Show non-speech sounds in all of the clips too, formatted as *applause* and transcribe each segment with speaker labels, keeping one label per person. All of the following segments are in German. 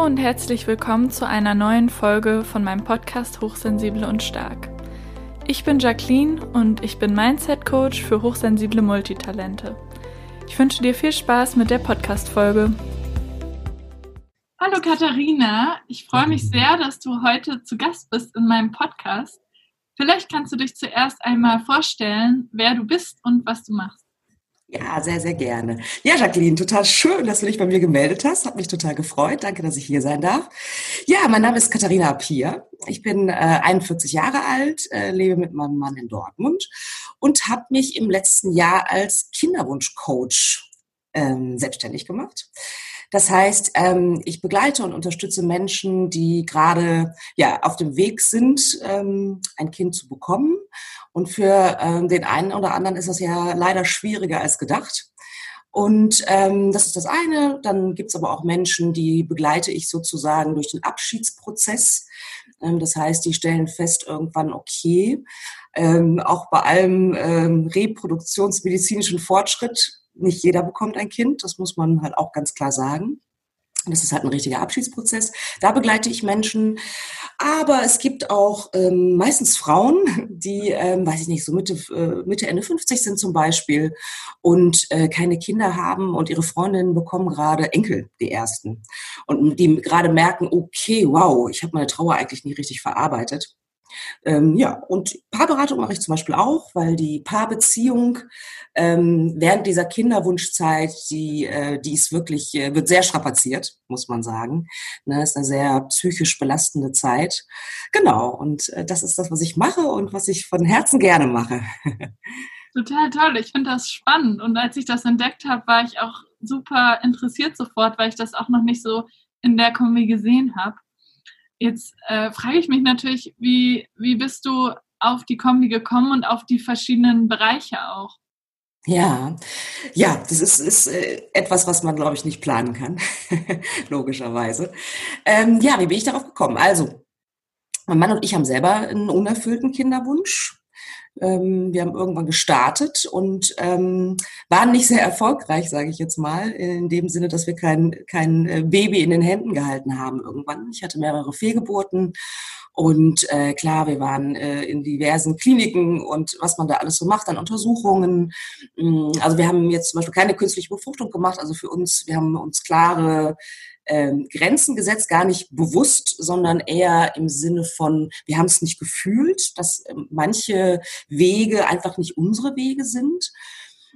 Speaker 1: Hallo und herzlich willkommen zu einer neuen Folge von meinem Podcast Hochsensibel und Stark. Ich bin Jacqueline und ich bin Mindset Coach für hochsensible Multitalente. Ich wünsche dir viel Spaß mit der Podcast-Folge. Hallo Katharina, ich freue mich sehr, dass du heute zu Gast bist in meinem Podcast. Vielleicht kannst du dich zuerst einmal vorstellen, wer du bist und was du machst.
Speaker 2: Ja, sehr, sehr gerne. Ja, Jacqueline, total schön, dass du dich bei mir gemeldet hast. Hat mich total gefreut. Danke, dass ich hier sein darf. Ja, mein Name ist Katharina Appier. Ich bin äh, 41 Jahre alt, äh, lebe mit meinem Mann in Dortmund und habe mich im letzten Jahr als Kinderwunschcoach ähm, selbstständig gemacht. Das heißt, ähm, ich begleite und unterstütze Menschen, die gerade ja auf dem Weg sind, ähm, ein Kind zu bekommen. Und für ähm, den einen oder anderen ist das ja leider schwieriger als gedacht. Und ähm, das ist das eine. Dann gibt es aber auch Menschen, die begleite ich sozusagen durch den Abschiedsprozess. Ähm, das heißt, die stellen fest irgendwann, okay, ähm, auch bei allem ähm, reproduktionsmedizinischen Fortschritt nicht jeder bekommt ein Kind, das muss man halt auch ganz klar sagen. Das ist halt ein richtiger Abschiedsprozess. Da begleite ich Menschen. Aber es gibt auch ähm, meistens Frauen, die, ähm, weiß ich nicht, so Mitte, äh, Mitte, Ende 50 sind zum Beispiel und äh, keine Kinder haben und ihre Freundinnen bekommen gerade Enkel, die ersten. Und die gerade merken, okay, wow, ich habe meine Trauer eigentlich nie richtig verarbeitet. Ähm, ja, und Paarberatung mache ich zum Beispiel auch, weil die Paarbeziehung ähm, während dieser Kinderwunschzeit, die, äh, die ist wirklich, äh, wird sehr strapaziert, muss man sagen. Ne, ist eine sehr psychisch belastende Zeit. Genau, und äh, das ist das, was ich mache und was ich von Herzen gerne mache. *laughs*
Speaker 1: Total toll, ich finde das spannend. Und als ich das entdeckt habe, war ich auch super interessiert sofort, weil ich das auch noch nicht so in der Kombi gesehen habe. Jetzt äh, frage ich mich natürlich, wie, wie bist du auf die Kombi gekommen und auf die verschiedenen Bereiche auch?
Speaker 2: Ja, ja, das ist, ist äh, etwas, was man, glaube ich, nicht planen kann, *laughs* logischerweise. Ähm, ja, wie bin ich darauf gekommen? Also, mein Mann und ich haben selber einen unerfüllten Kinderwunsch. Ähm, wir haben irgendwann gestartet und ähm, waren nicht sehr erfolgreich, sage ich jetzt mal, in dem Sinne, dass wir kein, kein äh, Baby in den Händen gehalten haben irgendwann. Ich hatte mehrere Fehlgeburten und äh, klar, wir waren äh, in diversen Kliniken und was man da alles so macht an Untersuchungen. Mm, also wir haben jetzt zum Beispiel keine künstliche Befruchtung gemacht. Also für uns, wir haben uns klare ähm, Grenzen gesetzt, gar nicht bewusst, sondern eher im Sinne von, wir haben es nicht gefühlt, dass äh, manche Wege einfach nicht unsere Wege sind.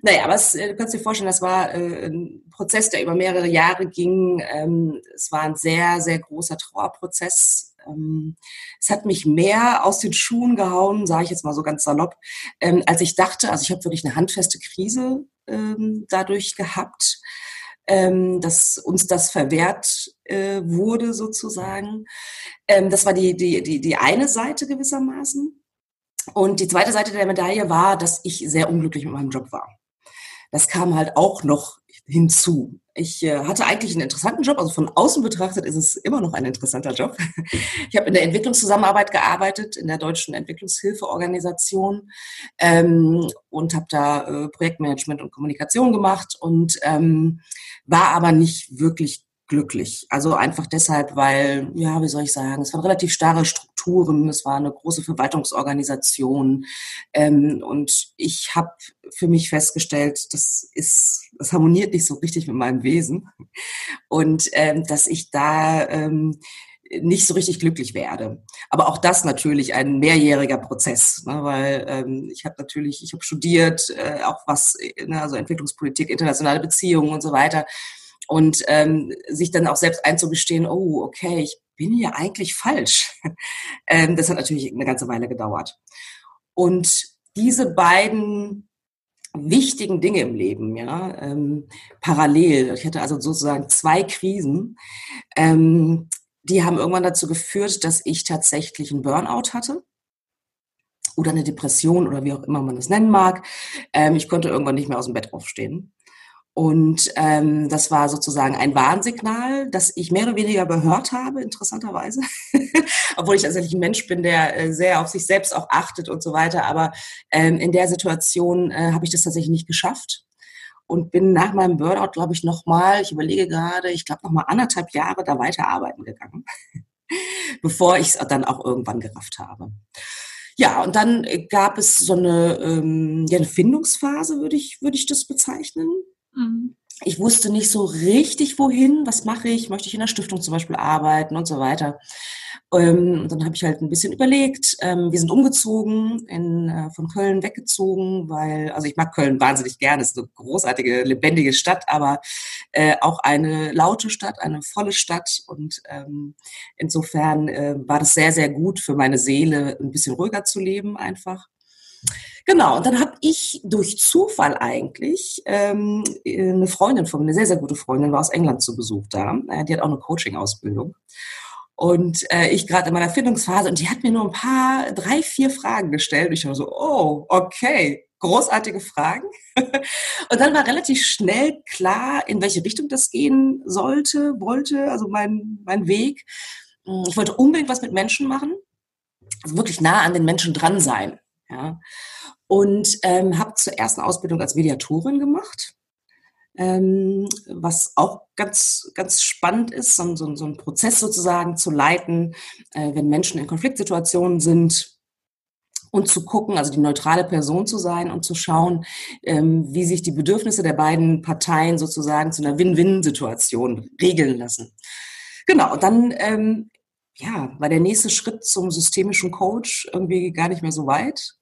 Speaker 2: Naja, aber es, äh, du kannst dir vorstellen, das war äh, ein Prozess, der über mehrere Jahre ging. Ähm, es war ein sehr, sehr großer Trauerprozess. Ähm, es hat mich mehr aus den Schuhen gehauen, sage ich jetzt mal so ganz salopp, ähm, als ich dachte. Also ich habe wirklich eine handfeste Krise ähm, dadurch gehabt ähm, dass uns das verwehrt äh, wurde sozusagen. Ähm, das war die, die, die, die eine Seite gewissermaßen. Und die zweite Seite der Medaille war, dass ich sehr unglücklich mit meinem Job war. Das kam halt auch noch hinzu. Ich äh, hatte eigentlich einen interessanten Job, also von außen betrachtet ist es immer noch ein interessanter Job. *laughs* Ich habe in der Entwicklungszusammenarbeit gearbeitet, in der deutschen Entwicklungshilfeorganisation ähm, und habe da äh, Projektmanagement und Kommunikation gemacht und ähm, war aber nicht wirklich glücklich. Also einfach deshalb, weil, ja, wie soll ich sagen, es waren relativ starre Strukturen, es war eine große Verwaltungsorganisation ähm, und ich habe für mich festgestellt, das ist, das harmoniert nicht so richtig mit meinem Wesen und ähm, dass ich da ähm, nicht so richtig glücklich werde. Aber auch das natürlich ein mehrjähriger Prozess, ne, weil ähm, ich habe natürlich, ich habe studiert, äh, auch was, ne, also Entwicklungspolitik, internationale Beziehungen und so weiter und ähm, sich dann auch selbst einzugestehen, oh, okay, ich bin ja eigentlich falsch. *laughs* ähm, das hat natürlich eine ganze Weile gedauert. Und diese beiden wichtigen Dinge im Leben, ja, ähm, parallel. Ich hatte also sozusagen zwei Krisen. Ähm, die haben irgendwann dazu geführt, dass ich tatsächlich einen Burnout hatte oder eine Depression oder wie auch immer man es nennen mag. Ähm, ich konnte irgendwann nicht mehr aus dem Bett aufstehen. Und ähm, das war sozusagen ein Warnsignal, das ich mehr oder weniger gehört habe, interessanterweise. *laughs* Obwohl ich tatsächlich ein Mensch bin, der äh, sehr auf sich selbst auch achtet und so weiter. Aber ähm, in der Situation äh, habe ich das tatsächlich nicht geschafft. und bin nach meinem Burnout, glaube ich, nochmal, ich überlege gerade, ich glaube nochmal anderthalb Jahre da weiterarbeiten gegangen, *laughs* bevor ich es dann auch irgendwann gerafft habe. Ja, und dann gab es so eine, ähm, ja, eine Findungsphase, würde ich, würde ich das bezeichnen. Mhm ich wusste nicht so richtig, wohin, was mache ich, möchte ich in der Stiftung zum Beispiel arbeiten und so weiter. Ähm, dann habe ich halt ein bisschen überlegt. Ähm, wir sind umgezogen, in, äh, von Köln weggezogen, weil, also ich mag Köln wahnsinnig gerne, es ist eine großartige, lebendige Stadt, aber äh, auch eine laute Stadt, eine volle Stadt. Und ähm, insofern äh, war das sehr, sehr gut für meine Seele, ein bisschen ruhiger zu leben einfach. Genau, und dann habe ich durch Zufall eigentlich ähm, eine Freundin von mir, eine sehr, sehr gute Freundin, war aus England zu Besuch da. Äh, die hat auch eine Coaching-Ausbildung. Und äh, ich gerade in meiner Findungsphase und die hat mir nur ein paar, drei, vier Fragen gestellt. Und ich war so, oh, okay, großartige Fragen. *laughs* und dann war relativ schnell klar, in welche Richtung das gehen sollte, wollte, also mein, mein Weg. Ich wollte unbedingt was mit Menschen machen, also wirklich nah an den Menschen dran sein. Ja und ähm, habe zuerst eine Ausbildung als Mediatorin gemacht, ähm, was auch ganz, ganz spannend ist, so, so, so einen Prozess sozusagen zu leiten, äh, wenn Menschen in Konfliktsituationen sind und zu gucken, also die neutrale Person zu sein und zu schauen, ähm, wie sich die Bedürfnisse der beiden Parteien sozusagen zu einer Win-Win-Situation regeln lassen. Genau, dann ähm, ja, war der nächste Schritt zum systemischen Coach irgendwie gar nicht mehr so weit.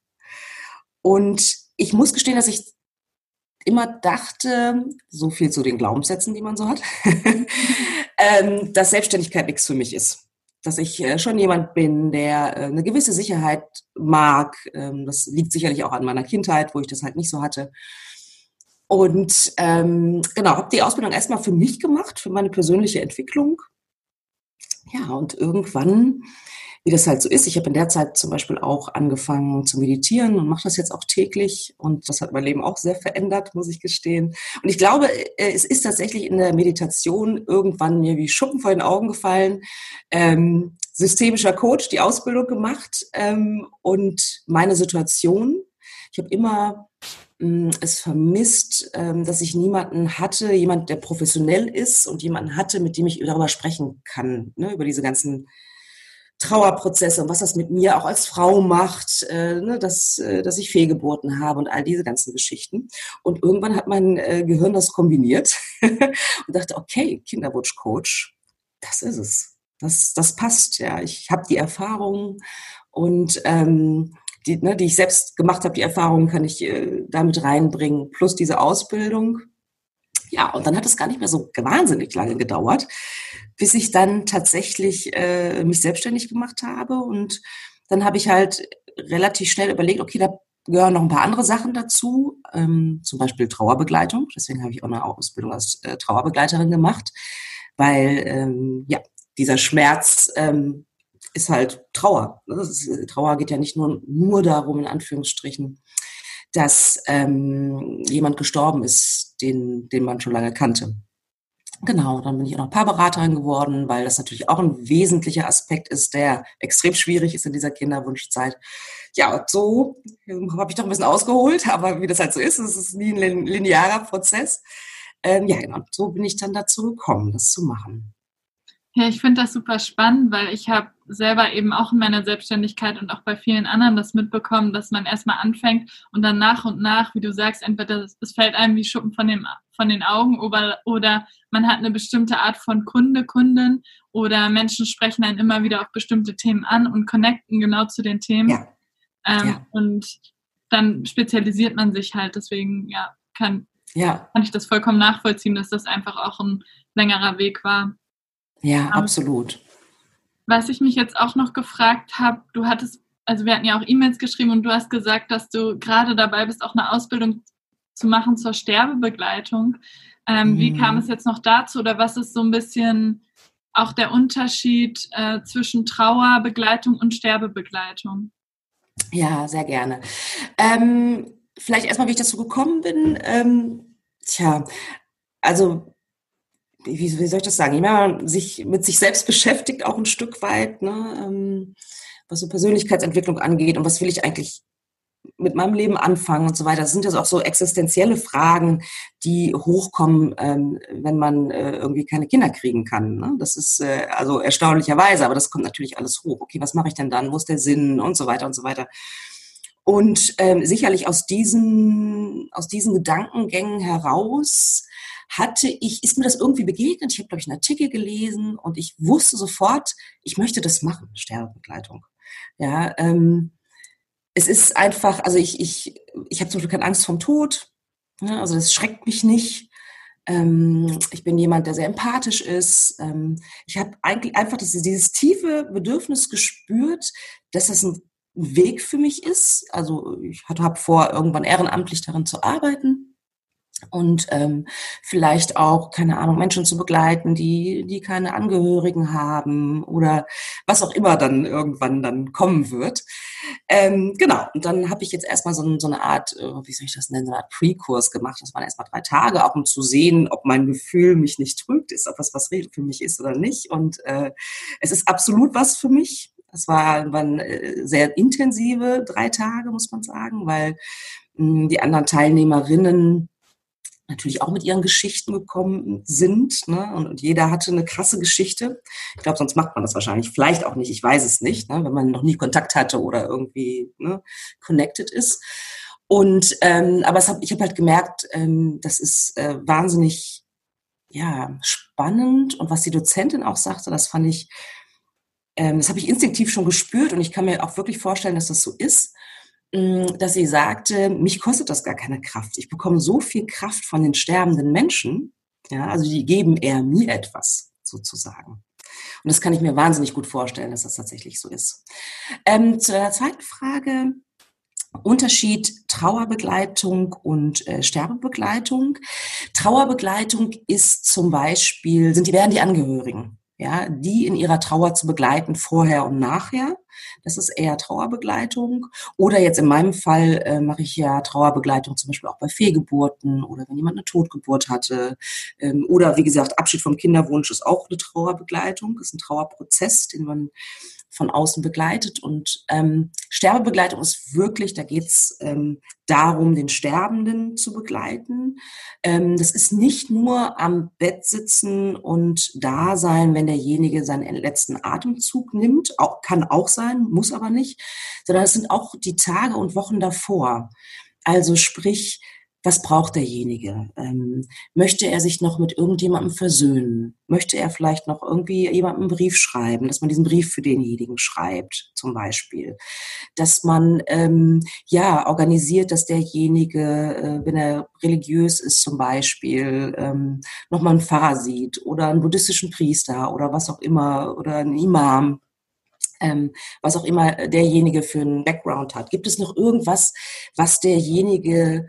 Speaker 2: Und ich muss gestehen, dass ich immer dachte, so viel zu den Glaubenssätzen, die man so hat, *laughs* ähm, dass Selbstständigkeit nichts für mich ist. Dass ich äh, schon jemand bin, der äh, eine gewisse Sicherheit mag. Ähm, das liegt sicherlich auch an meiner Kindheit, wo ich das halt nicht so hatte. Und ähm, genau, habe die Ausbildung erstmal für mich gemacht, für meine persönliche Entwicklung. Ja, und irgendwann wie das halt so ist. Ich habe in der Zeit zum Beispiel auch angefangen zu meditieren und mache das jetzt auch täglich. Und das hat mein Leben auch sehr verändert, muss ich gestehen. Und ich glaube, äh, es ist tatsächlich in der Meditation irgendwann mir wie Schuppen vor den Augen gefallen. Ähm, systemischer Coach, die Ausbildung gemacht ähm, und meine Situation. Ich habe immer es vermisst, ähm, dass ich niemanden hatte, jemand, der professionell ist und jemanden hatte, mit dem ich darüber sprechen kann, ne, über diese ganzen Trauerprozesse und was das mit mir auch als Frau macht, äh, ne, dass, äh, dass ich Fehlgeburten habe und all diese ganzen Geschichten. Und irgendwann hat mein äh, Gehirn das kombiniert *laughs* und dachte, okay, Kinderwunschcoach, das ist es. Das, das passt, ja. Ich habe die Erfahrung und ähm, die, ne, die ich selbst gemacht habe, die Erfahrungen kann ich äh, damit reinbringen, plus diese Ausbildung. Ja, und dann hat es gar nicht mehr so wahnsinnig lange gedauert, bis ich dann tatsächlich äh, mich selbstständig gemacht habe. Und dann habe ich halt relativ schnell überlegt, okay, da gehören noch ein paar andere Sachen dazu, ähm, zum Beispiel Trauerbegleitung. Deswegen habe ich auch eine Ausbildung als äh, Trauerbegleiterin gemacht, weil ähm, ja dieser Schmerz ähm, ist halt Trauer. Ist, Trauer geht ja nicht nur nur darum in Anführungsstrichen, dass ähm, jemand gestorben ist, den den man schon lange kannte. Genau, dann bin ich auch noch Paarberaterin geworden, weil das natürlich auch ein wesentlicher Aspekt ist, der extrem schwierig ist in dieser Kinderwunschzeit. Ja, so ähm, habe ich doch ein bisschen ausgeholt, aber wie das halt so ist, es ist nie ein linearer Prozess. Ähm, ja, genau, so bin ich dann dazu gekommen, das zu machen.
Speaker 1: Ja, ich finde das super spannend, weil ich habe selber eben auch in meiner Selbstständigkeit und auch bei vielen anderen das mitbekommen, dass man erstmal anfängt und dann nach und nach, wie du sagst, entweder es fällt einem wie Schuppen von, dem, von den Augen oder, oder man hat eine bestimmte Art von Kunde, Kundin oder Menschen sprechen einen immer wieder auf bestimmte Themen an und connecten genau zu den Themen. Ja. Ähm, ja. Und dann spezialisiert man sich halt. Deswegen, ja, kann, ja. kann ich das vollkommen nachvollziehen, dass das einfach auch ein längerer Weg war.
Speaker 2: Ja, um, absolut.
Speaker 1: Was ich mich jetzt auch noch gefragt habe, du hattest, also wir hatten ja auch E-Mails geschrieben und du hast gesagt, dass du gerade dabei bist, auch eine Ausbildung zu machen zur Sterbebegleitung. Ähm, mhm. Wie kam es jetzt noch dazu oder was ist so ein bisschen auch der Unterschied äh, zwischen Trauerbegleitung und Sterbebegleitung?
Speaker 2: Ja, sehr gerne. Ähm, vielleicht erstmal, wie ich dazu gekommen bin. Ähm, tja, also wie, soll ich das sagen, jemand sich mit sich selbst beschäftigt, auch ein Stück weit, ne, ähm, was so Persönlichkeitsentwicklung angeht und was will ich eigentlich mit meinem Leben anfangen und so weiter. Das sind jetzt auch so existenzielle Fragen, die hochkommen, ähm, wenn man äh, irgendwie keine Kinder kriegen kann. Ne? Das ist äh, also erstaunlicherweise, aber das kommt natürlich alles hoch. Okay, was mache ich denn dann? Wo ist der Sinn und so weiter und so weiter. Und ähm, sicherlich aus diesen, aus diesen Gedankengängen heraus hatte ich, ist mir das irgendwie begegnet. Ich habe, glaube ich, einen Artikel gelesen und ich wusste sofort, ich möchte das machen, Sterbebegleitung. Ja, ähm, es ist einfach, also ich, ich, ich habe zum Beispiel keine Angst vom Tod. Ja, also das schreckt mich nicht. Ähm, ich bin jemand, der sehr empathisch ist. Ähm, ich habe eigentlich einfach das, dieses tiefe Bedürfnis gespürt, dass das ein Weg für mich ist. Also ich habe vor, irgendwann ehrenamtlich darin zu arbeiten und ähm, vielleicht auch, keine Ahnung, Menschen zu begleiten, die, die keine Angehörigen haben oder was auch immer dann irgendwann dann kommen wird. Ähm, genau, und dann habe ich jetzt erstmal so, so eine Art, äh, wie soll ich das nennen, so eine Art Pre-Kurs gemacht. Das waren erstmal drei Tage, auch um zu sehen, ob mein Gefühl mich nicht trügt, ist, ob das was für mich ist oder nicht. Und äh, es ist absolut was für mich. Es war, waren äh, sehr intensive drei Tage, muss man sagen, weil mh, die anderen Teilnehmerinnen natürlich auch mit ihren Geschichten gekommen sind. Ne? Und, und, jeder hatte eine krasse Geschichte. Ich glaube, sonst macht man das wahrscheinlich. Vielleicht auch nicht, ich weiß es nicht, ne? wenn man noch nie Kontakt hatte oder irgendwie ne, connected ist. Und ähm, aber hab, ich habe halt gemerkt, ähm, das ist äh, wahnsinnig ja, spannend. Und was die Dozentin auch sagte, das fand ich, ähm, das habe ich instinktiv schon gespürt und ich kann mir auch wirklich vorstellen, dass das so ist dass sie sagte, mich kostet das gar keine Kraft. Ich bekomme so viel Kraft von den sterbenden Menschen. Ja, also die geben eher mir etwas, sozusagen. Und das kann ich mir wahnsinnig gut vorstellen, dass das tatsächlich so ist. Ähm, zur zweiten Frage. Unterschied Trauerbegleitung und äh, Sterbebegleitung. Trauerbegleitung ist zum Beispiel, sind die, werden die Angehörigen ja, die in ihrer Trauer zu begleiten, vorher und nachher. Das ist eher Trauerbegleitung. Oder jetzt in meinem Fall äh, mache ich ja Trauerbegleitung zum Beispiel auch bei Fehlgeburten oder wenn jemand eine Totgeburt hatte. Ähm, oder wie gesagt, Abschied vom Kinderwunsch ist auch eine Trauerbegleitung, ist ein Trauerprozess, den man von außen begleitet. Und ähm, Sterbebegleitung ist wirklich, da geht es ähm, darum, den Sterbenden zu begleiten. Ähm, das ist nicht nur am Bett sitzen und da sein, wenn derjenige seinen letzten Atemzug nimmt, auch, kann auch sein, muss aber nicht, sondern es sind auch die Tage und Wochen davor. Also sprich, was braucht derjenige? Ähm, möchte er sich noch mit irgendjemandem versöhnen? Möchte er vielleicht noch irgendwie jemandem einen Brief schreiben, dass man diesen Brief für denjenigen schreibt, zum Beispiel? Dass man ähm, ja organisiert, dass derjenige, äh, wenn er religiös ist zum Beispiel, ähm, nochmal einen Pfarrer sieht oder einen buddhistischen Priester oder was auch immer oder einen Imam ähm, was auch immer derjenige für einen Background hat. Gibt es noch irgendwas, was derjenige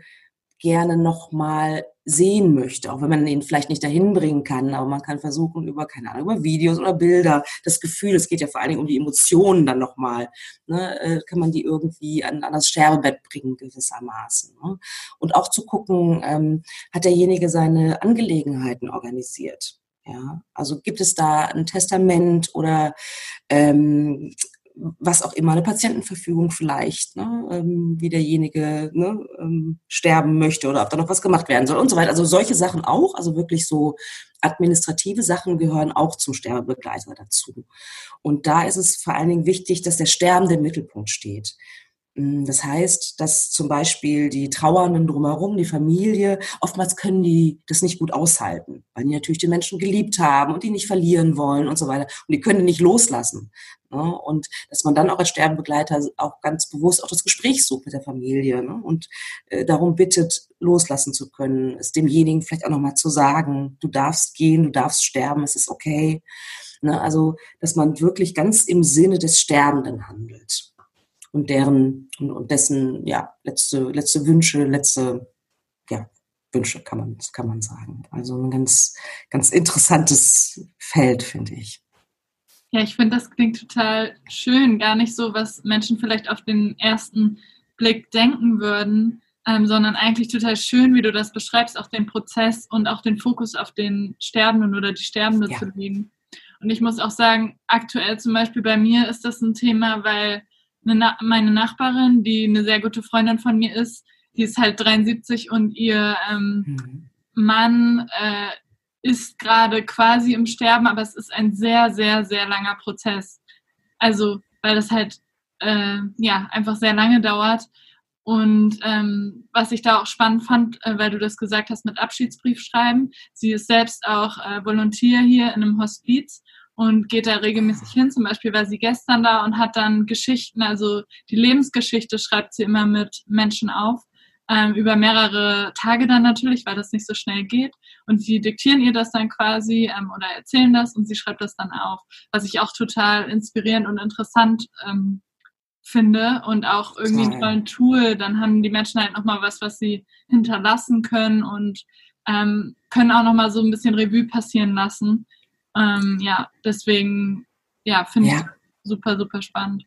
Speaker 2: gerne nochmal sehen möchte, auch wenn man ihn vielleicht nicht dahin bringen kann, aber man kann versuchen über, keine Ahnung, über Videos oder Bilder, das Gefühl, es geht ja vor allen Dingen um die Emotionen dann nochmal, ne, äh, kann man die irgendwie an, an das Sterbebett bringen gewissermaßen. Ne? Und auch zu gucken, ähm, hat derjenige seine Angelegenheiten organisiert. Ja, also gibt es da ein Testament oder ähm, was auch immer, eine Patientenverfügung vielleicht, ne, ähm, wie derjenige ne, ähm, sterben möchte oder ob da noch was gemacht werden soll und so weiter. Also solche Sachen auch, also wirklich so administrative Sachen gehören auch zum Sterbebegleiter dazu. Und da ist es vor allen Dingen wichtig, dass der Sterbende im Mittelpunkt steht. Mm, das heißt, dass zum Beispiel die Trauernden drumherum, die Familie, oftmals können die das nicht gut aushalten, weil die natürlich die Menschen geliebt haben und die nicht verlieren wollen und so weiter. Und die können die nicht loslassen. Ne? Und dass man dann auch als Sterbebegleiter auch ganz bewusst auch das Gespräch sucht mit der Familie ne? und äh, darum bittet, loslassen zu können, es demjenigen vielleicht auch nochmal zu sagen, du darfst gehen, du darfst sterben, es ist okay. Ne? Also, dass man wirklich ganz im Sinne des Sterbenden handelt und deren und, und dessen ja letzte letzte Wünsche, letzte ja Wünsche kann man kann man sagen. Also ein ganz ganz interessantes Feld finde ich.
Speaker 1: Ja, ich finde, das klingt total schön. Gar nicht so, was Menschen vielleicht auf den ersten Blick denken würden, ähm, sondern eigentlich total schön, wie du das beschreibst, auch den Prozess und auch den Fokus auf den Sterbenden oder die Sterbende ja. zu legen. Und ich muss auch sagen, aktuell zum Beispiel bei mir ist das ein Thema, weil eine, meine Nachbarin, die eine sehr gute Freundin von mir ist, die ist halt 73 und ihr ähm, mhm. Mann äh, ist gerade quasi im Sterben, aber es ist ein sehr, sehr, sehr langer Prozess. Also, weil das halt äh, ja einfach sehr lange dauert. Und ähm, was ich da auch spannend fand, äh, weil du das gesagt hast mit Abschiedsbrief schreiben, sie ist selbst auch äh, Volontier hier in einem Hospiz und geht da regelmäßig hin. Zum Beispiel war sie gestern da und hat dann Geschichten, also die Lebensgeschichte schreibt sie immer mit Menschen auf ähm, über mehrere Tage dann natürlich, weil das nicht so schnell geht. Und die diktieren ihr das dann quasi ähm, oder erzählen das und sie schreibt das dann auf, was ich auch total inspirierend und interessant ähm, finde und auch irgendwie ein tollen Tool. Dann haben die Menschen halt nochmal was, was sie hinterlassen können und ähm, können auch nochmal so ein bisschen Revue passieren lassen. Ähm, ja, deswegen, ja, finde ja. ich super, super spannend.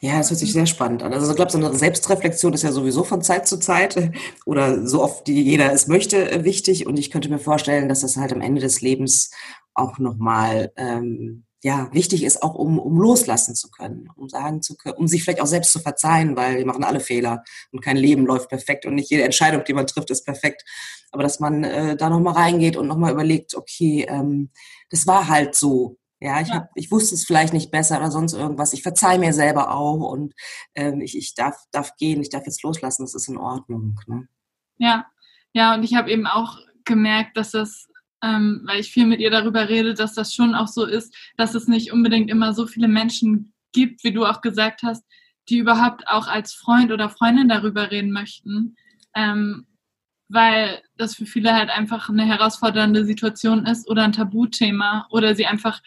Speaker 2: Ja, das hört sich sehr spannend an. Also ich glaube, so eine Selbstreflexion ist ja sowieso von Zeit zu Zeit *laughs* oder so oft, wie jeder es möchte, äh, wichtig. Und ich könnte mir vorstellen, dass das halt am Ende des Lebens auch nochmal ähm, ja, wichtig ist, auch um, um loslassen zu können, um sagen zu können, um sich vielleicht auch selbst zu verzeihen, weil wir machen alle Fehler und kein Leben läuft perfekt und nicht jede Entscheidung, die man trifft, ist perfekt. Aber dass man äh, da nochmal reingeht und nochmal überlegt, okay, ähm, das war halt so ja, ich, hab, ich wusste es vielleicht nicht besser oder sonst irgendwas. Ich verzeihe mir selber auch und ähm, ich, ich darf, darf gehen, ich darf jetzt loslassen, das ist in Ordnung. Ne?
Speaker 1: Ja, ja, und ich habe eben auch gemerkt, dass das, ähm, weil ich viel mit ihr darüber rede, dass das schon auch so ist, dass es nicht unbedingt immer so viele Menschen gibt, wie du auch gesagt hast, die überhaupt auch als Freund oder Freundin darüber reden möchten. Ähm, weil das für viele halt einfach eine herausfordernde Situation ist oder ein Tabuthema oder sie einfach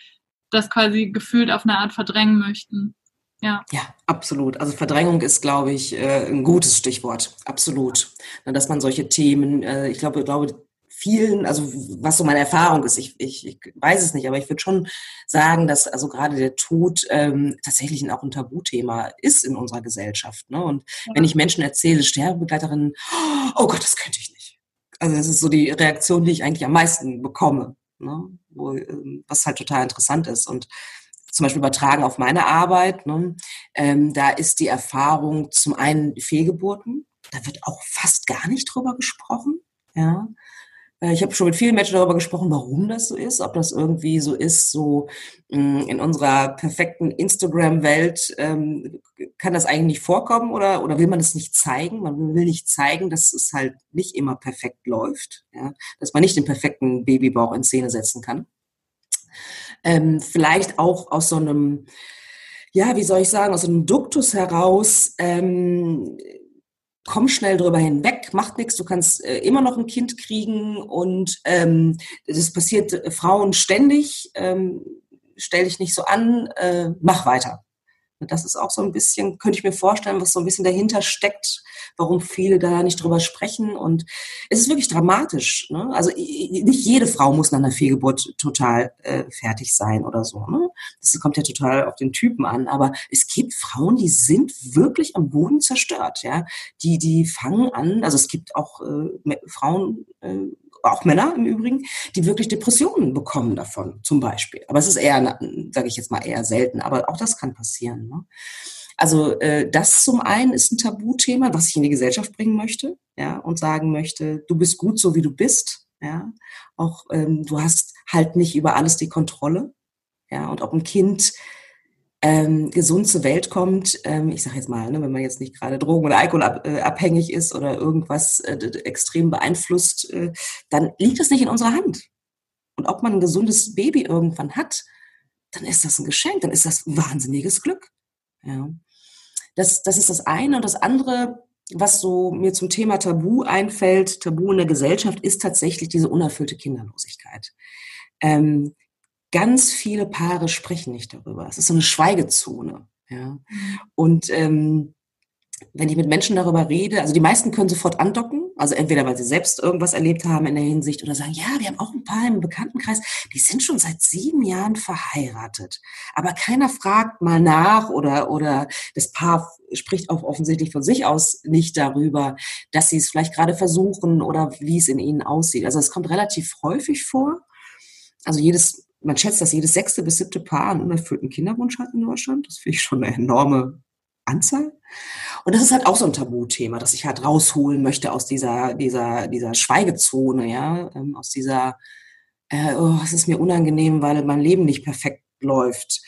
Speaker 1: das quasi gefühlt auf eine Art verdrängen möchten. Ja.
Speaker 2: ja, absolut. Also Verdrängung ist, glaube ich, äh, ein gutes Stichwort. Absolut. Dass man solche Themen, äh, ich glaube, glaube vielen, also was so meine Erfahrung ist, ich, ich, ich weiß es nicht, aber ich würde schon sagen, dass also gerade der Tod ähm, tatsächlich auch ein Tabuthema ist in unserer Gesellschaft. Ne? Und ja. wenn ich Menschen erzähle, Sterbebegleiterinnen, oh Gott, das könnte ich nicht. Also das ist so die Reaktion, die ich eigentlich am meisten bekomme ne? Wo, ähm, was halt total interessant ist. Und zum Beispiel übertragen auf meine Arbeit, ne? ähm, da ist die Erfahrung zum einen Fehlgeburten, da wird auch fast gar nicht drüber gesprochen. Ja? Äh, ich habe schon mit vielen Menschen darüber gesprochen, warum das so ist, ob das irgendwie so ist, so mm, in unserer perfekten Instagram-Welt ähm, kann das eigentlich nicht vorkommen oder, oder will man es nicht zeigen? Man will nicht zeigen, dass es halt nicht immer perfekt läuft, ja? dass man nicht den perfekten Babybauch in Szene setzen kann. Ähm, vielleicht auch aus so einem, ja, wie soll ich sagen, aus einem Duktus heraus, ähm, komm schnell drüber hinweg, macht nichts, du kannst äh, immer noch ein Kind kriegen und ähm, das passiert äh, Frauen ständig, ähm, stell dich nicht so an, äh, mach weiter. Das ist auch so ein bisschen, könnte ich mir vorstellen, was so ein bisschen dahinter steckt, warum viele da nicht drüber sprechen. Und es ist wirklich dramatisch. Ne? Also nicht jede Frau muss nach einer Fehlgeburt total äh, fertig sein oder so. Ne? Das kommt ja total auf den Typen an. Aber es gibt Frauen, die sind wirklich am Boden zerstört. Ja, die die fangen an. Also es gibt auch äh, Frauen. Äh, auch Männer im Übrigen, die wirklich Depressionen bekommen davon, zum Beispiel. Aber es ist eher, sage ich jetzt mal, eher selten, aber auch das kann passieren. Ne? Also äh, das zum einen ist ein Tabuthema, was ich in die Gesellschaft bringen möchte, ja, und sagen möchte, du bist gut so wie du bist, ja. Auch ähm, du hast halt nicht über alles die Kontrolle, ja. Und ob ein Kind ähm, gesund zur Welt kommt, ähm, ich sage jetzt mal, ne, wenn man jetzt nicht gerade Drogen- oder Alkoholabhängig ist oder irgendwas äh, extrem beeinflusst, äh, dann liegt das nicht in unserer Hand. Und ob man ein gesundes Baby irgendwann hat, dann ist das ein Geschenk, dann ist das wahnsinniges Glück. Ja. Das, das ist das eine. Und das andere, was so mir zum Thema Tabu einfällt, Tabu in der Gesellschaft, ist tatsächlich diese unerfüllte Kinderlosigkeit. Ähm, ganz viele Paare sprechen nicht darüber. Es ist so eine Schweigezone. Ja. Und ähm, wenn ich mit Menschen darüber rede, also die meisten können sofort andocken, also entweder weil sie selbst irgendwas erlebt haben in der Hinsicht oder sagen, ja, wir haben auch ein paar im Bekanntenkreis, die sind schon seit sieben Jahren verheiratet. Aber keiner fragt mal nach oder, oder das Paar spricht auch offensichtlich von sich aus nicht darüber, dass sie es vielleicht gerade versuchen oder wie es in ihnen aussieht. Also es kommt relativ häufig vor. Also jedes man schätzt, dass jedes sechste bis siebte Paar einen unerfüllten Kinderwunsch hat in Deutschland. Das finde ich schon eine enorme Anzahl. Und das ist halt auch so ein Tabuthema, das ich halt rausholen möchte aus dieser, dieser, dieser Schweigezone, ja, ähm, aus dieser, äh, oh, es ist mir unangenehm, weil mein Leben nicht perfekt läuft.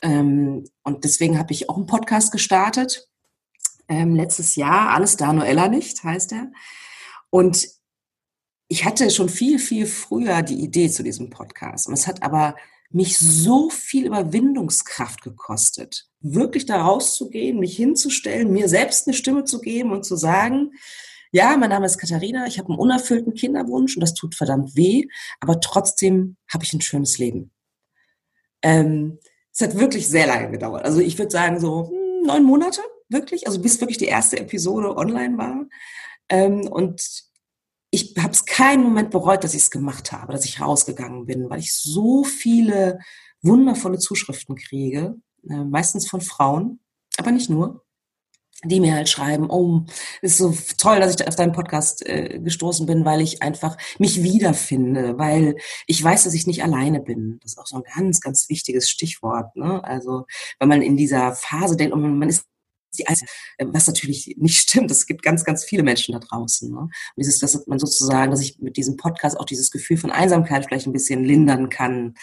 Speaker 2: Ähm, und deswegen habe ich auch einen Podcast gestartet. Ähm, letztes Jahr, alles da, Noella nicht, heißt er. Und ich hatte schon viel, viel früher die Idee zu diesem Podcast. Und es hat aber mich so viel Überwindungskraft gekostet, wirklich da rauszugehen, mich hinzustellen, mir selbst eine Stimme zu geben und zu sagen, ja, mein Name ist Katharina, ich habe einen unerfüllten Kinderwunsch und das tut verdammt weh, aber trotzdem habe ich ein schönes Leben. Ähm, es hat wirklich sehr lange gedauert. Also ich würde sagen so hm, neun Monate, wirklich, also bis wirklich die erste Episode online war. Ähm, und ich habe es keinen Moment bereut, dass ich es gemacht habe, dass ich rausgegangen bin, weil ich so viele wundervolle Zuschriften kriege, äh, meistens von Frauen, aber nicht nur, die mir halt schreiben, oh, ist so toll, dass ich auf deinen Podcast äh, gestoßen bin, weil ich einfach mich wiederfinde, weil ich weiß, dass ich nicht alleine bin. Das ist auch so ein ganz, ganz wichtiges Stichwort. Ne? Also wenn man in dieser Phase denkt, und man ist die Einzige, äh, was natürlich nicht stimmt. Es gibt ganz, ganz viele Menschen da draußen. Ne? Und dieses, dass man sozusagen, dass ich mit diesem Podcast auch dieses Gefühl von Einsamkeit vielleicht ein bisschen lindern kann.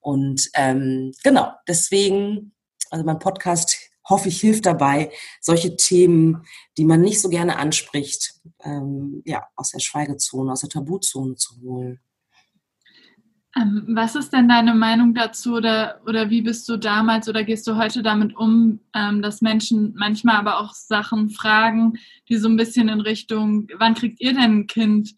Speaker 2: Und ähm, genau, deswegen, also mein Podcast hoffe ich hilft dabei, solche Themen, die man nicht so gerne anspricht, ähm, ja, aus der Schweigezone, aus der Tabuzone zu holen.
Speaker 1: Ähm, was ist denn deine Meinung dazu oder, oder wie bist du damals oder gehst du heute damit um, ähm, dass Menschen manchmal aber auch Sachen fragen, die so ein bisschen in Richtung, wann kriegt ihr denn ein Kind,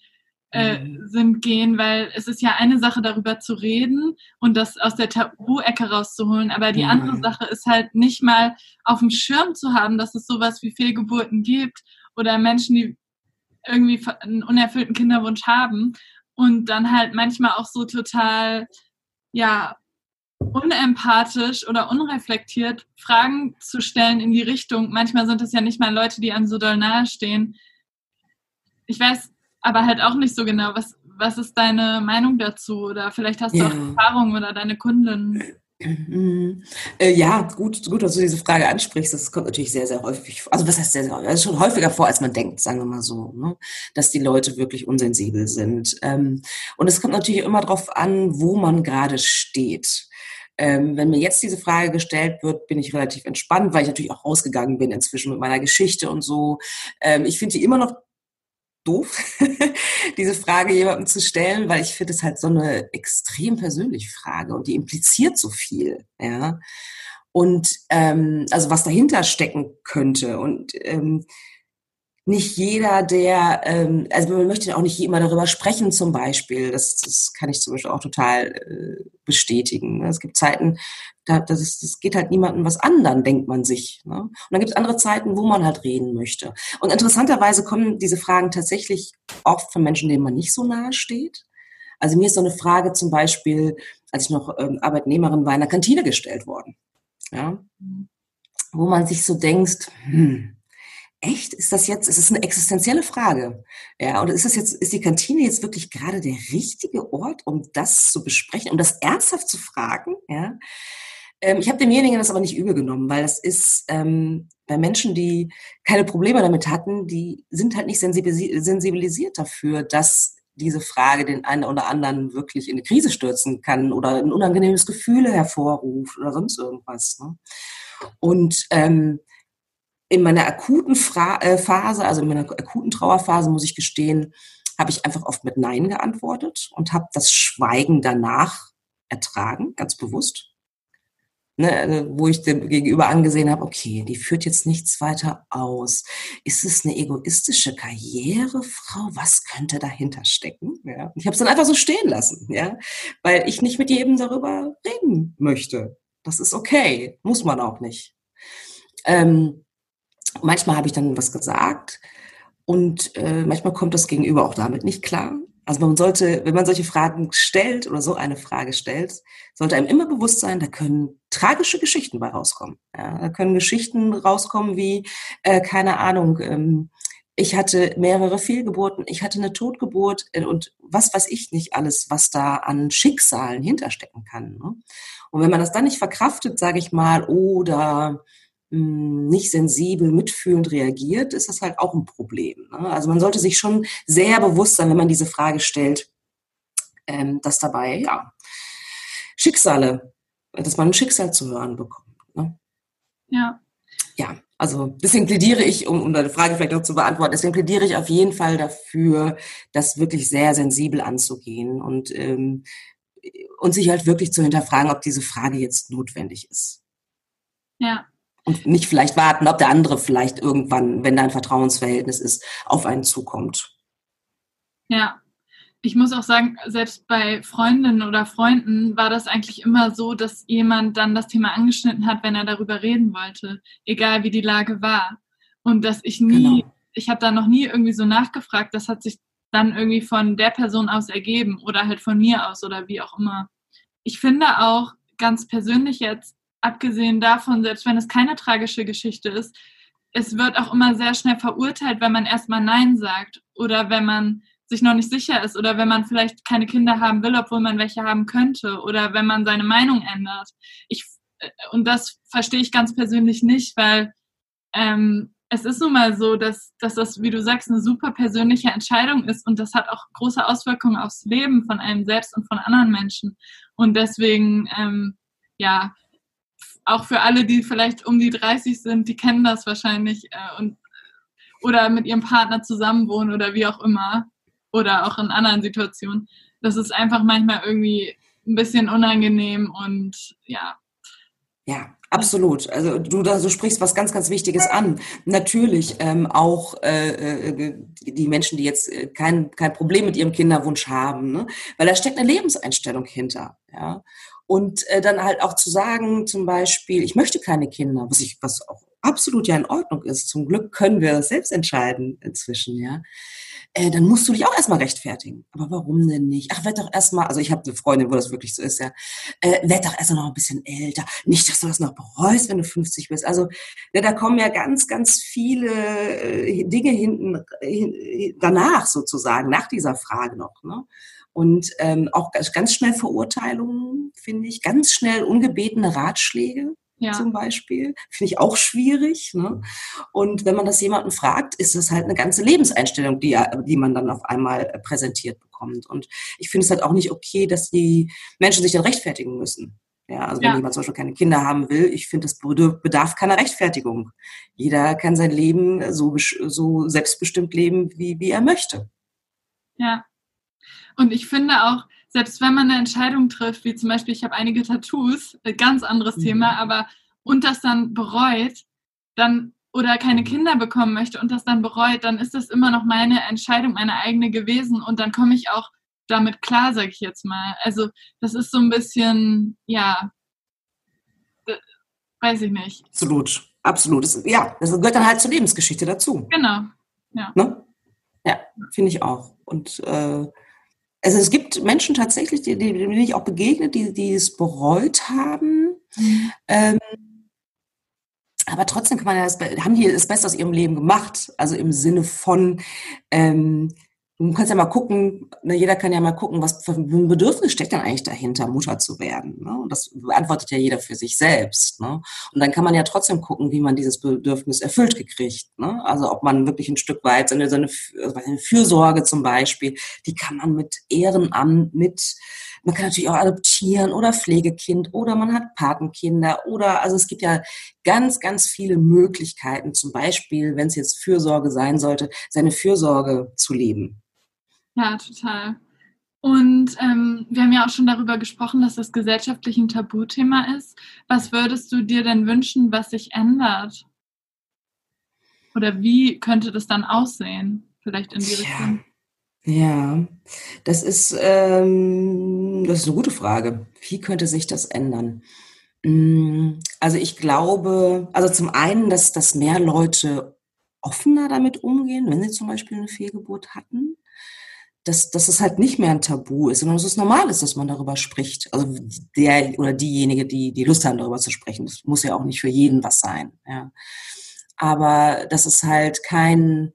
Speaker 1: äh, mhm. sind gehen, weil es ist ja eine Sache darüber zu reden und das aus der Tabu-Ecke rauszuholen, aber die andere Sache ist halt nicht mal auf dem Schirm zu haben, dass es sowas wie Fehlgeburten gibt oder Menschen, die irgendwie einen unerfüllten Kinderwunsch haben und dann halt manchmal auch so total, ja, unempathisch oder unreflektiert Fragen zu stellen in die Richtung. Manchmal sind es ja nicht mal Leute, die einem so doll nahestehen. Ich weiß aber halt auch nicht so genau, was, was ist deine Meinung dazu? Oder vielleicht hast du ja. auch Erfahrungen oder deine Kunden.
Speaker 2: Mhm. Äh, ja, gut, gut, dass du diese Frage ansprichst. Das kommt natürlich sehr, sehr häufig vor. Also was heißt sehr, sehr häufig? Also schon häufiger vor, als man denkt, sagen wir mal so, ne? dass die Leute wirklich unsensibel sind. Ähm, und es kommt natürlich immer darauf an, wo man gerade steht. Ähm, wenn mir jetzt diese Frage gestellt wird, bin ich relativ entspannt, weil ich natürlich auch rausgegangen bin inzwischen mit meiner Geschichte und so. Ähm, ich finde die immer noch doof, *laughs* diese Frage jemandem zu stellen, weil ich finde es halt so eine extrem persönliche Frage und die impliziert so viel, ja. Und ähm, also was dahinter stecken könnte. Und ähm, nicht jeder, der, ähm, also man möchte auch nicht immer darüber sprechen zum Beispiel. Das, das kann ich zum Beispiel auch total äh, bestätigen. Es gibt Zeiten, da, das, ist, das geht halt niemandem was an, dann denkt man sich. Ne? Und dann gibt es andere Zeiten, wo man halt reden möchte. Und interessanterweise kommen diese Fragen tatsächlich oft von Menschen, denen man nicht so nahe steht. Also mir ist so eine Frage zum Beispiel, als ich noch ähm, Arbeitnehmerin war, in der Kantine gestellt worden. Ja? Wo man sich so denkt, hm, echt? Ist das jetzt, ist es eine existenzielle Frage? Ja, oder ist das jetzt, ist die Kantine jetzt wirklich gerade der richtige Ort, um das zu besprechen, um das ernsthaft zu fragen? Ja. Ähm, ich habe demjenigen das aber nicht übel genommen, weil das ist ähm, bei Menschen, die keine Probleme damit hatten, die sind halt nicht sensibilisiert dafür, dass diese Frage den einen oder anderen wirklich in eine Krise stürzen kann oder ein unangenehmes Gefühl hervorruft oder sonst irgendwas. Ne? Und ähm, in meiner akuten Fra äh, Phase, also in meiner akuten Trauerphase, muss ich gestehen, habe ich einfach oft mit Nein geantwortet und habe das Schweigen danach ertragen, ganz bewusst. Ne, also, wo ich dem gegenüber angesehen habe, okay, die führt jetzt nichts weiter aus. Ist es eine egoistische Karrierefrau? Was könnte dahinter stecken? Ja. Ich habe es dann einfach so stehen lassen, ja, weil ich nicht mit jedem darüber reden möchte. Das ist okay, muss man auch nicht. Ähm, Manchmal habe ich dann was gesagt und äh, manchmal kommt das Gegenüber auch damit nicht klar. Also man sollte, wenn man solche Fragen stellt oder so eine Frage stellt, sollte einem immer bewusst sein, da können tragische Geschichten bei rauskommen. Ja, da können Geschichten rauskommen wie, äh, keine Ahnung, ähm, ich hatte mehrere Fehlgeburten, ich hatte eine Totgeburt äh, und was weiß ich nicht alles, was da an Schicksalen hinterstecken kann. Ne? Und wenn man das dann nicht verkraftet, sage ich mal, oder nicht sensibel, mitfühlend reagiert, ist das halt auch ein Problem. Ne? Also man sollte sich schon sehr bewusst sein, wenn man diese Frage stellt, ähm, dass dabei ja Schicksale, dass man ein Schicksal zu hören bekommt. Ne?
Speaker 1: Ja.
Speaker 2: Ja, also deswegen plädiere ich, um, um deine Frage vielleicht noch zu beantworten, deswegen plädiere ich auf jeden Fall dafür, das wirklich sehr sensibel anzugehen und, ähm, und sich halt wirklich zu hinterfragen, ob diese Frage jetzt notwendig ist.
Speaker 1: Ja.
Speaker 2: Und nicht vielleicht warten, ob der andere vielleicht irgendwann, wenn da ein Vertrauensverhältnis ist, auf einen zukommt.
Speaker 1: Ja, ich muss auch sagen, selbst bei Freundinnen oder Freunden war das eigentlich immer so, dass jemand dann das Thema angeschnitten hat, wenn er darüber reden wollte, egal wie die Lage war. Und dass ich nie, genau. ich habe da noch nie irgendwie so nachgefragt, das hat sich dann irgendwie von der Person aus ergeben oder halt von mir aus oder wie auch immer. Ich finde auch ganz persönlich jetzt, abgesehen davon, selbst wenn es keine tragische Geschichte ist, es wird auch immer sehr schnell verurteilt, wenn man erstmal Nein sagt oder wenn man sich noch nicht sicher ist oder wenn man vielleicht keine Kinder haben will, obwohl man welche haben könnte oder wenn man seine Meinung ändert. Ich, äh, und das verstehe ich ganz persönlich nicht, weil ähm, es ist nun mal so, dass, dass das, wie du sagst, eine super persönliche Entscheidung ist und das hat auch große Auswirkungen aufs Leben von einem selbst und von anderen Menschen. Und deswegen, ähm, ja, auch für alle, die vielleicht um die 30 sind, die kennen das wahrscheinlich äh, und oder mit ihrem Partner zusammenwohnen oder wie auch immer oder auch in anderen Situationen. Das ist einfach manchmal irgendwie ein bisschen unangenehm und ja.
Speaker 2: Ja, absolut. Also du, du sprichst was ganz, ganz Wichtiges an. Natürlich ähm, auch äh, äh, die Menschen, die jetzt äh, kein, kein Problem mit ihrem Kinderwunsch haben, ne? weil da steckt eine Lebenseinstellung hinter. Ja? Und äh, dann halt auch zu sagen, zum Beispiel, ich möchte keine Kinder, was ich, was auch absolut ja in Ordnung ist. Zum Glück können wir das selbst entscheiden inzwischen, ja äh, dann musst du dich auch erstmal rechtfertigen. Aber warum denn nicht? Ach, werd doch erstmal, also ich habe eine Freundin, wo das wirklich so ist, ja, äh, werd doch erstmal noch ein bisschen älter. Nicht, dass du das noch bereust, wenn du 50 bist. Also ja, da kommen ja ganz, ganz viele äh, Dinge hinten hin, danach sozusagen, nach dieser Frage noch. Ne? Und ähm, auch ganz schnell Verurteilungen, finde ich, ganz schnell ungebetene Ratschläge ja. zum Beispiel. Finde ich auch schwierig. Ne? Und wenn man das jemanden fragt, ist das halt eine ganze Lebenseinstellung, die, die man dann auf einmal äh, präsentiert bekommt. Und ich finde es halt auch nicht okay, dass die Menschen sich dann rechtfertigen müssen. Ja, also wenn ja. jemand zum Beispiel keine Kinder haben will, ich finde, das bedarf keiner Rechtfertigung. Jeder kann sein Leben so, so selbstbestimmt leben, wie, wie er möchte.
Speaker 1: Ja. Und ich finde auch, selbst wenn man eine Entscheidung trifft, wie zum Beispiel, ich habe einige Tattoos, äh, ganz anderes mhm. Thema, aber und das dann bereut, dann oder keine Kinder bekommen möchte und das dann bereut, dann ist das immer noch meine Entscheidung, meine eigene gewesen und dann komme ich auch damit klar, sage ich jetzt mal. Also das ist so ein bisschen, ja, weiß ich nicht.
Speaker 2: Absolut, absolut. Das, ja, das gehört dann halt zur Lebensgeschichte dazu.
Speaker 1: Genau, ja.
Speaker 2: Ne? Ja, finde ich auch. Und äh, also es gibt Menschen tatsächlich, die, die, denen ich auch begegnet, die, die es bereut haben. Mhm. Ähm, aber trotzdem kann man ja das, haben die das Beste aus ihrem Leben gemacht. Also im Sinne von, ähm, du kannst ja mal gucken, ne, jeder kann ja mal gucken, was für ein Bedürfnis steckt denn eigentlich dahinter, Mutter zu werden. Ne? Und das beantwortet ja jeder für sich selbst. Ne? Und dann kann man ja trotzdem gucken, wie man dieses Bedürfnis erfüllt gekriegt. Ne? Also ob man wirklich ein Stück weit seine, seine, seine Fürsorge zum Beispiel, die kann man mit Ehrenamt, mit man kann natürlich auch adoptieren oder Pflegekind oder man hat Patenkinder oder also es gibt ja ganz, ganz viele Möglichkeiten, zum Beispiel, wenn es jetzt Fürsorge sein sollte, seine Fürsorge zu leben.
Speaker 1: Ja, total. Und ähm, wir haben ja auch schon darüber gesprochen, dass das gesellschaftlich ein Tabuthema ist. Was würdest du dir denn wünschen, was sich ändert? Oder wie könnte das dann aussehen? Vielleicht in die ja. Richtung.
Speaker 2: Ja, das ist, ähm, das ist eine gute Frage. Wie könnte sich das ändern? Mm, also ich glaube, also zum einen, dass, dass mehr Leute offener damit umgehen, wenn sie zum Beispiel eine Fehlgeburt hatten dass, dass es halt nicht mehr ein Tabu ist, sondern dass es normal ist, dass man darüber spricht. Also der oder diejenige, die, die Lust haben, darüber zu sprechen. Das muss ja auch nicht für jeden was sein. Ja. Aber dass es halt kein,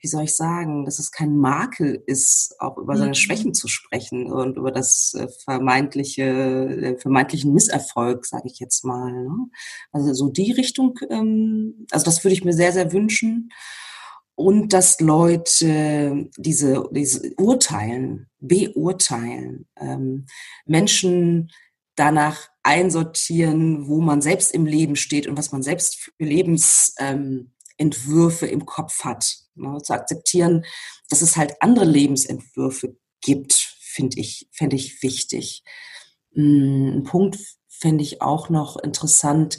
Speaker 2: wie soll ich sagen, dass es kein Makel ist, auch über seine mhm. Schwächen zu sprechen und über das äh, vermeintliche, äh, vermeintlichen Misserfolg, sage ich jetzt mal. Ne? Also so die Richtung, ähm, also das würde ich mir sehr, sehr wünschen. Und dass Leute diese, diese Urteilen, beurteilen, ähm, Menschen danach einsortieren, wo man selbst im Leben steht und was man selbst für Lebensentwürfe ähm, im Kopf hat. Ne? Zu akzeptieren, dass es halt andere Lebensentwürfe gibt, finde ich, fände ich wichtig. Hm, ein Punkt fände ich auch noch interessant,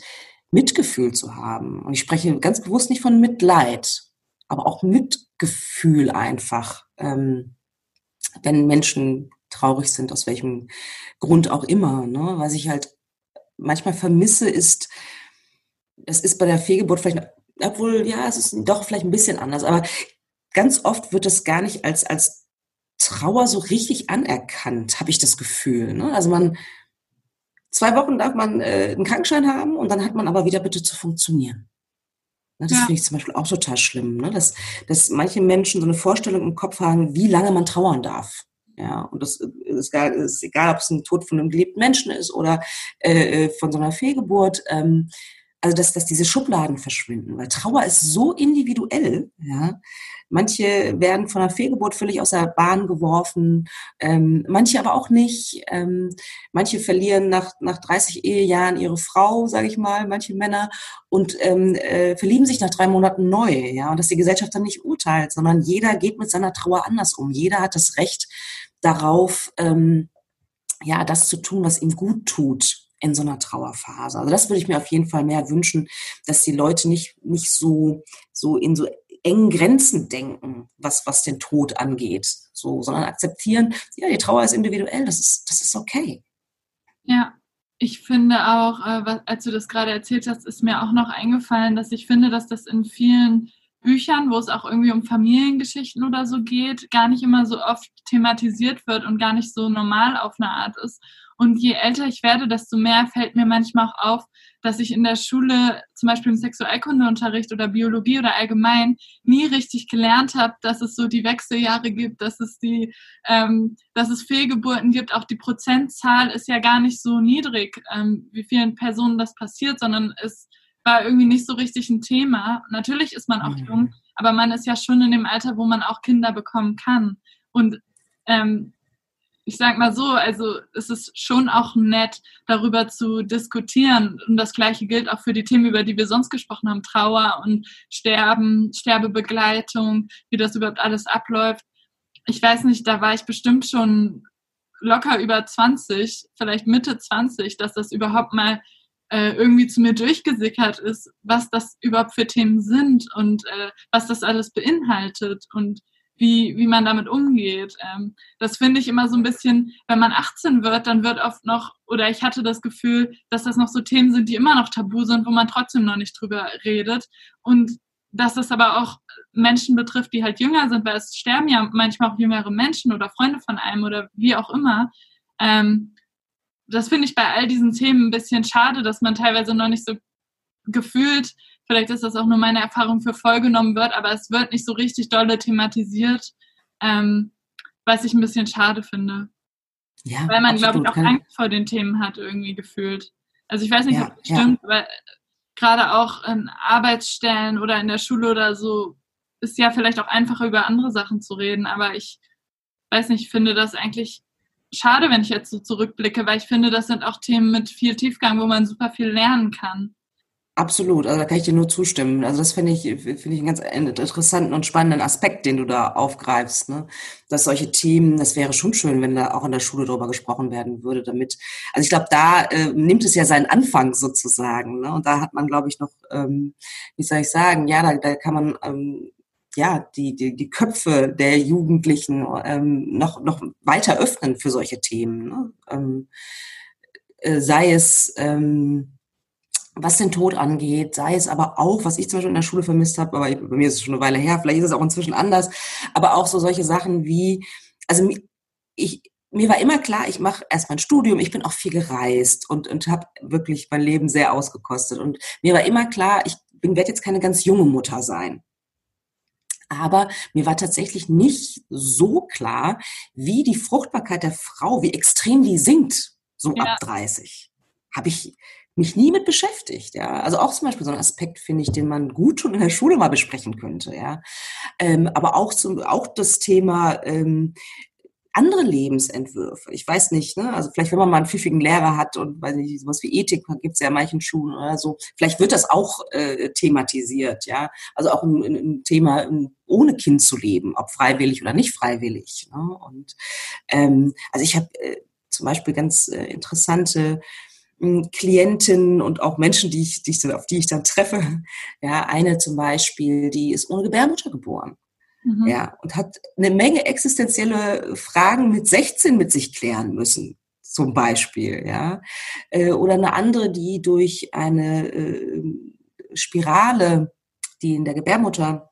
Speaker 2: Mitgefühl zu haben. Und ich spreche ganz bewusst nicht von Mitleid, aber auch Mitgefühl einfach, ähm, wenn Menschen traurig sind, aus welchem Grund auch immer. Ne? Was ich halt manchmal vermisse, ist, es ist bei der Fehlgeburt vielleicht, obwohl, ja, es ist doch vielleicht ein bisschen anders, aber ganz oft wird es gar nicht als, als Trauer so richtig anerkannt, habe ich das Gefühl. Ne? Also man, zwei Wochen darf man äh, einen Krankenschein haben und dann hat man aber wieder bitte zu funktionieren. Ne, das ja. finde ich zum Beispiel auch total schlimm, ne? dass, dass manche Menschen so eine Vorstellung im Kopf haben, wie lange man trauern darf. Ja, und das ist, egal, ist egal, ob es ein Tod von einem geliebten Menschen ist oder äh, äh, von so einer Fehlgeburt. Ähm, also dass, dass diese Schubladen verschwinden, weil Trauer ist so individuell. Ja, manche werden von einer Fehlgeburt völlig aus der Bahn geworfen, ähm, manche aber auch nicht. Ähm, manche verlieren nach nach 30 Ehejahren ihre Frau, sage ich mal, manche Männer und ähm, äh, verlieben sich nach drei Monaten neu. Ja, und dass die Gesellschaft dann nicht urteilt, sondern jeder geht mit seiner Trauer anders um. Jeder hat das Recht darauf, ähm, ja, das zu tun, was ihm gut tut in so einer Trauerphase. Also das würde ich mir auf jeden Fall mehr wünschen, dass die Leute nicht, nicht so, so in so engen Grenzen denken, was, was den Tod angeht, so, sondern akzeptieren, ja, die Trauer ist individuell, das ist, das ist okay.
Speaker 1: Ja, ich finde auch, äh, als du das gerade erzählt hast, ist mir auch noch eingefallen, dass ich finde, dass das in vielen Büchern, wo es auch irgendwie um Familiengeschichten oder so geht, gar nicht immer so oft thematisiert wird und gar nicht so normal auf eine Art ist. Und je älter ich werde, desto mehr fällt mir manchmal auch auf, dass ich in der Schule zum Beispiel im Sexualkundeunterricht oder Biologie oder allgemein nie richtig gelernt habe, dass es so die Wechseljahre gibt, dass es die, ähm, dass es Fehlgeburten gibt. Auch die Prozentzahl ist ja gar nicht so niedrig, ähm, wie vielen Personen das passiert, sondern es war irgendwie nicht so richtig ein Thema. Natürlich ist man auch mhm. jung, aber man ist ja schon in dem Alter, wo man auch Kinder bekommen kann. Und ähm, ich sag mal so, also es ist schon auch nett, darüber zu diskutieren. Und das Gleiche gilt auch für die Themen, über die wir sonst gesprochen haben, Trauer und Sterben, Sterbebegleitung, wie das überhaupt alles abläuft. Ich weiß nicht, da war ich bestimmt schon locker über 20, vielleicht Mitte 20, dass das überhaupt mal äh, irgendwie zu mir durchgesickert ist, was das überhaupt für Themen sind und äh, was das alles beinhaltet und wie, wie man damit umgeht. Ähm, das finde ich immer so ein bisschen, wenn man 18 wird, dann wird oft noch, oder ich hatte das Gefühl, dass das noch so Themen sind, die immer noch tabu sind, wo man trotzdem noch nicht drüber redet. Und dass das aber auch Menschen betrifft, die halt jünger sind, weil es sterben ja manchmal auch jüngere Menschen oder Freunde von einem oder wie auch immer. Ähm, das finde ich bei all diesen Themen ein bisschen schade, dass man teilweise noch nicht so gefühlt, vielleicht ist das auch nur meine Erfahrung, für voll genommen wird, aber es wird nicht so richtig dolle thematisiert, ähm, was ich ein bisschen schade finde. Ja, Weil man, glaube ich, auch Angst vor den Themen hat, irgendwie gefühlt. Also ich weiß nicht, ja, ob das stimmt, ja. aber gerade auch in Arbeitsstellen oder in der Schule oder so ist ja vielleicht auch einfacher über andere Sachen zu reden, aber ich weiß nicht, ich finde das eigentlich schade, wenn ich jetzt so zurückblicke, weil ich finde, das sind auch Themen mit viel Tiefgang, wo man super viel lernen kann.
Speaker 2: Absolut, also da kann ich dir nur zustimmen. Also das finde ich, finde ich einen ganz interessanten und spannenden Aspekt, den du da aufgreifst. Ne? Dass solche Themen, das wäre schon schön, wenn da auch in der Schule darüber gesprochen werden würde, damit. Also ich glaube, da äh, nimmt es ja seinen Anfang sozusagen. Ne? Und da hat man, glaube ich, noch, ähm, wie soll ich sagen, ja, da, da kann man ähm, ja, die, die, die Köpfe der Jugendlichen ähm, noch, noch weiter öffnen für solche Themen. Ne? Ähm, äh, sei es, ähm, was den Tod angeht, sei es aber auch, was ich zum Beispiel in der Schule vermisst habe, aber bei mir ist es schon eine Weile her, vielleicht ist es auch inzwischen anders, aber auch so solche Sachen wie, also ich, mir war immer klar, ich mache erst mein Studium, ich bin auch viel gereist und, und habe wirklich mein Leben sehr ausgekostet. Und mir war immer klar, ich werde jetzt keine ganz junge Mutter sein. Aber mir war tatsächlich nicht so klar, wie die Fruchtbarkeit der Frau, wie extrem die sinkt, so ja. ab 30. Habe ich mich nie mit beschäftigt, ja. Also auch zum Beispiel so ein Aspekt, finde ich, den man gut schon in der Schule mal besprechen könnte, ja. Ähm, aber auch zum, auch das Thema, ähm, andere Lebensentwürfe. Ich weiß nicht, ne? also vielleicht wenn man mal einen pfiffigen Lehrer hat und weiß nicht, sowas wie Ethik gibt es ja in manchen Schulen oder so, vielleicht wird das auch äh, thematisiert, ja. Also auch ein, ein Thema, ohne Kind zu leben, ob freiwillig oder nicht freiwillig. Ne? Und ähm, also ich habe äh, zum Beispiel ganz äh, interessante hm, Klienten und auch Menschen, die ich, die ich, auf die ich dann treffe. Ja, eine zum Beispiel, die ist ohne Gebärmutter geboren. Mhm. Ja, und hat eine Menge existenzielle Fragen mit 16 mit sich klären müssen, zum Beispiel, ja. Äh, oder eine andere, die durch eine äh, Spirale, die in der Gebärmutter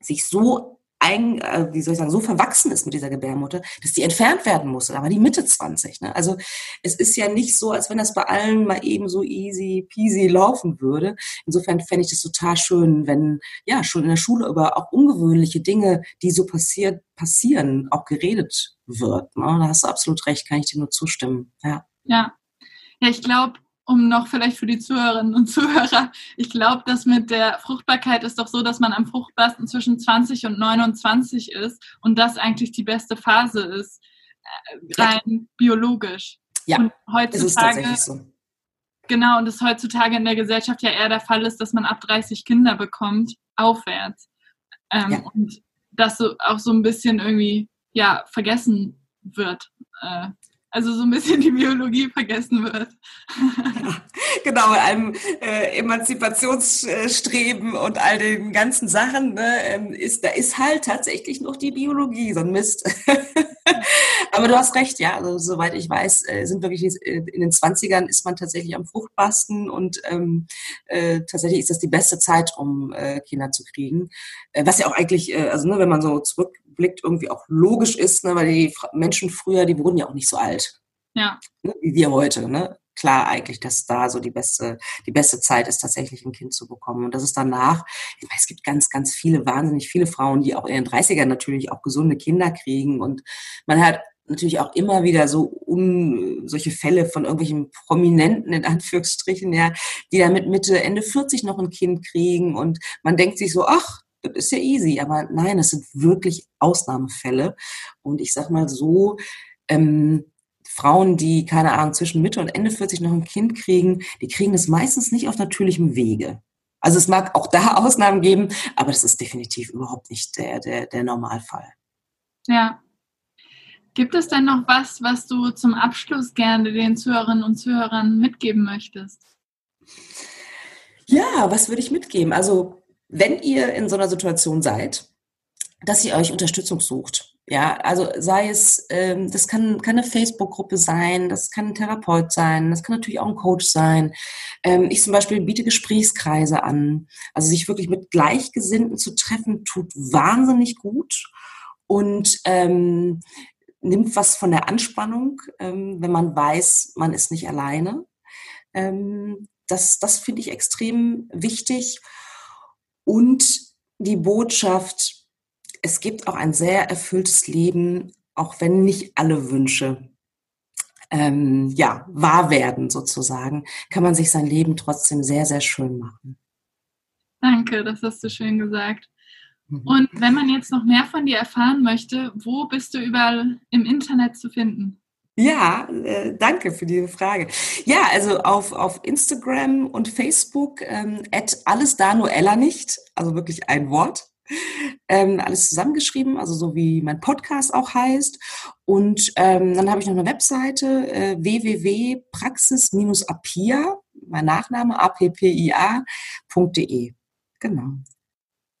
Speaker 2: sich so ein, äh, wie soll ich sagen, so verwachsen ist mit dieser Gebärmutter, dass die entfernt werden muss. War die Mitte 20. Ne? Also es ist ja nicht so, als wenn das bei allen mal eben so easy peasy laufen würde. Insofern fände ich das total schön, wenn ja schon in der Schule über auch ungewöhnliche Dinge, die so passiert, passieren, auch geredet wird. Ne? Da hast du absolut recht, kann ich dir nur zustimmen. Ja.
Speaker 1: Ja. Ja, ich glaube, um noch vielleicht für die Zuhörerinnen und Zuhörer, ich glaube, dass mit der Fruchtbarkeit ist doch so, dass man am fruchtbarsten zwischen 20 und 29 ist und das eigentlich die beste Phase ist, äh, rein ja. biologisch.
Speaker 2: Ja, und heutzutage, ist tatsächlich so.
Speaker 1: Genau, und es heutzutage in der Gesellschaft ja eher der Fall ist, dass man ab 30 Kinder bekommt, aufwärts. Ähm, ja. Und das so auch so ein bisschen irgendwie, ja, vergessen wird. Äh, also so ein bisschen die Biologie vergessen wird.
Speaker 2: Ja, *laughs* genau, mit einem äh, Emanzipationsstreben und all den ganzen Sachen, ne, ähm, ist, da ist halt tatsächlich noch die Biologie, so ein Mist. *laughs* Aber du hast recht, ja, also, soweit ich weiß, äh, sind wirklich äh, in den 20ern ist man tatsächlich am Fruchtbarsten und ähm, äh, tatsächlich ist das die beste Zeit, um äh, Kinder zu kriegen. Äh, was ja auch eigentlich, äh, also ne, wenn man so zurück zurückblickt, irgendwie auch logisch ist, ne, weil die Menschen früher, die wurden ja auch nicht so alt.
Speaker 1: Ja.
Speaker 2: Ne, wie wir heute, ne? Klar eigentlich, dass da so die beste, die beste Zeit ist, tatsächlich ein Kind zu bekommen. Und das ist danach, ich weiß, es gibt ganz, ganz viele, wahnsinnig viele Frauen, die auch in den 30ern natürlich auch gesunde Kinder kriegen. Und man hat natürlich auch immer wieder so un, solche Fälle von irgendwelchen Prominenten in Anführungsstrichen, ja, die dann mit Mitte, Ende 40 noch ein Kind kriegen und man denkt sich so, ach, ist ja easy, aber nein, es sind wirklich Ausnahmefälle. Und ich sag mal so, ähm, Frauen, die, keine Ahnung, zwischen Mitte und Ende 40 noch ein Kind kriegen, die kriegen das meistens nicht auf natürlichem Wege. Also es mag auch da *laughs* Ausnahmen geben, aber das ist definitiv überhaupt nicht der, der, der Normalfall.
Speaker 1: Ja. Gibt es denn noch was, was du zum Abschluss gerne den Zuhörerinnen und Zuhörern mitgeben möchtest?
Speaker 2: Ja, was würde ich mitgeben? Also wenn ihr in so einer Situation seid, dass ihr euch Unterstützung sucht. Ja, also sei es, ähm, das kann, kann eine Facebook-Gruppe sein, das kann ein Therapeut sein, das kann natürlich auch ein Coach sein. Ähm, ich zum Beispiel biete Gesprächskreise an. Also sich wirklich mit Gleichgesinnten zu treffen, tut wahnsinnig gut und ähm, nimmt was von der Anspannung, ähm, wenn man weiß, man ist nicht alleine. Ähm, das das finde ich extrem wichtig. Und die Botschaft, es gibt auch ein sehr erfülltes Leben, auch wenn nicht alle Wünsche ähm, ja, wahr werden sozusagen, kann man sich sein Leben trotzdem sehr, sehr schön machen.
Speaker 1: Danke, das hast du schön gesagt. Mhm. Und wenn man jetzt noch mehr von dir erfahren möchte, wo bist du überall im Internet zu finden?
Speaker 2: Ja, äh, danke für diese Frage. Ja, also auf, auf Instagram und Facebook ähm, at alles da Noella nicht, also wirklich ein Wort. Ähm, alles zusammengeschrieben, also so wie mein Podcast auch heißt. Und ähm, dann habe ich noch eine Webseite äh, www.praxis-apia, mein Nachname appia.de. Genau.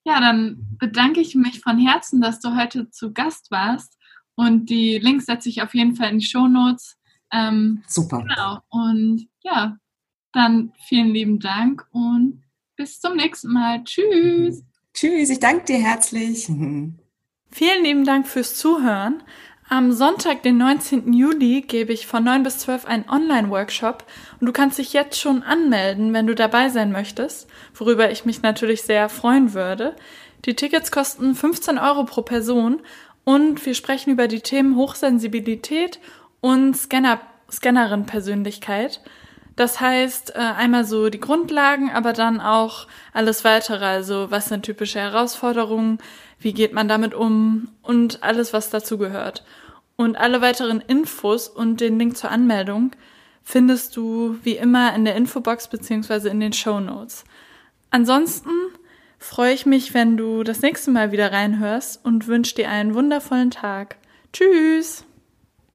Speaker 1: Ja, dann bedanke ich mich von Herzen, dass du heute zu Gast warst und die Links setze ich auf jeden Fall in die Show Notes.
Speaker 2: Ähm, Super.
Speaker 1: Genau. Und ja, dann vielen lieben Dank und bis zum nächsten Mal. Tschüss.
Speaker 2: Tschüss, ich danke dir herzlich. *laughs*
Speaker 1: Vielen lieben Dank fürs Zuhören. Am Sonntag, den 19. Juli, gebe ich von 9 bis 12 einen Online-Workshop und du kannst dich jetzt schon anmelden, wenn du dabei sein möchtest, worüber ich mich natürlich sehr freuen würde. Die Tickets kosten 15 Euro pro Person und wir sprechen über die Themen Hochsensibilität und Scanner, Scannerin-Persönlichkeit. Das heißt, äh, einmal so die Grundlagen, aber dann auch alles weitere. Also, was sind typische Herausforderungen? Wie geht man damit um? Und alles, was dazu gehört. Und alle weiteren Infos und den Link zur Anmeldung findest du wie immer in der Infobox beziehungsweise in den Show Notes. Ansonsten freue ich mich, wenn du das nächste Mal wieder reinhörst und wünsche dir einen wundervollen Tag. Tschüss!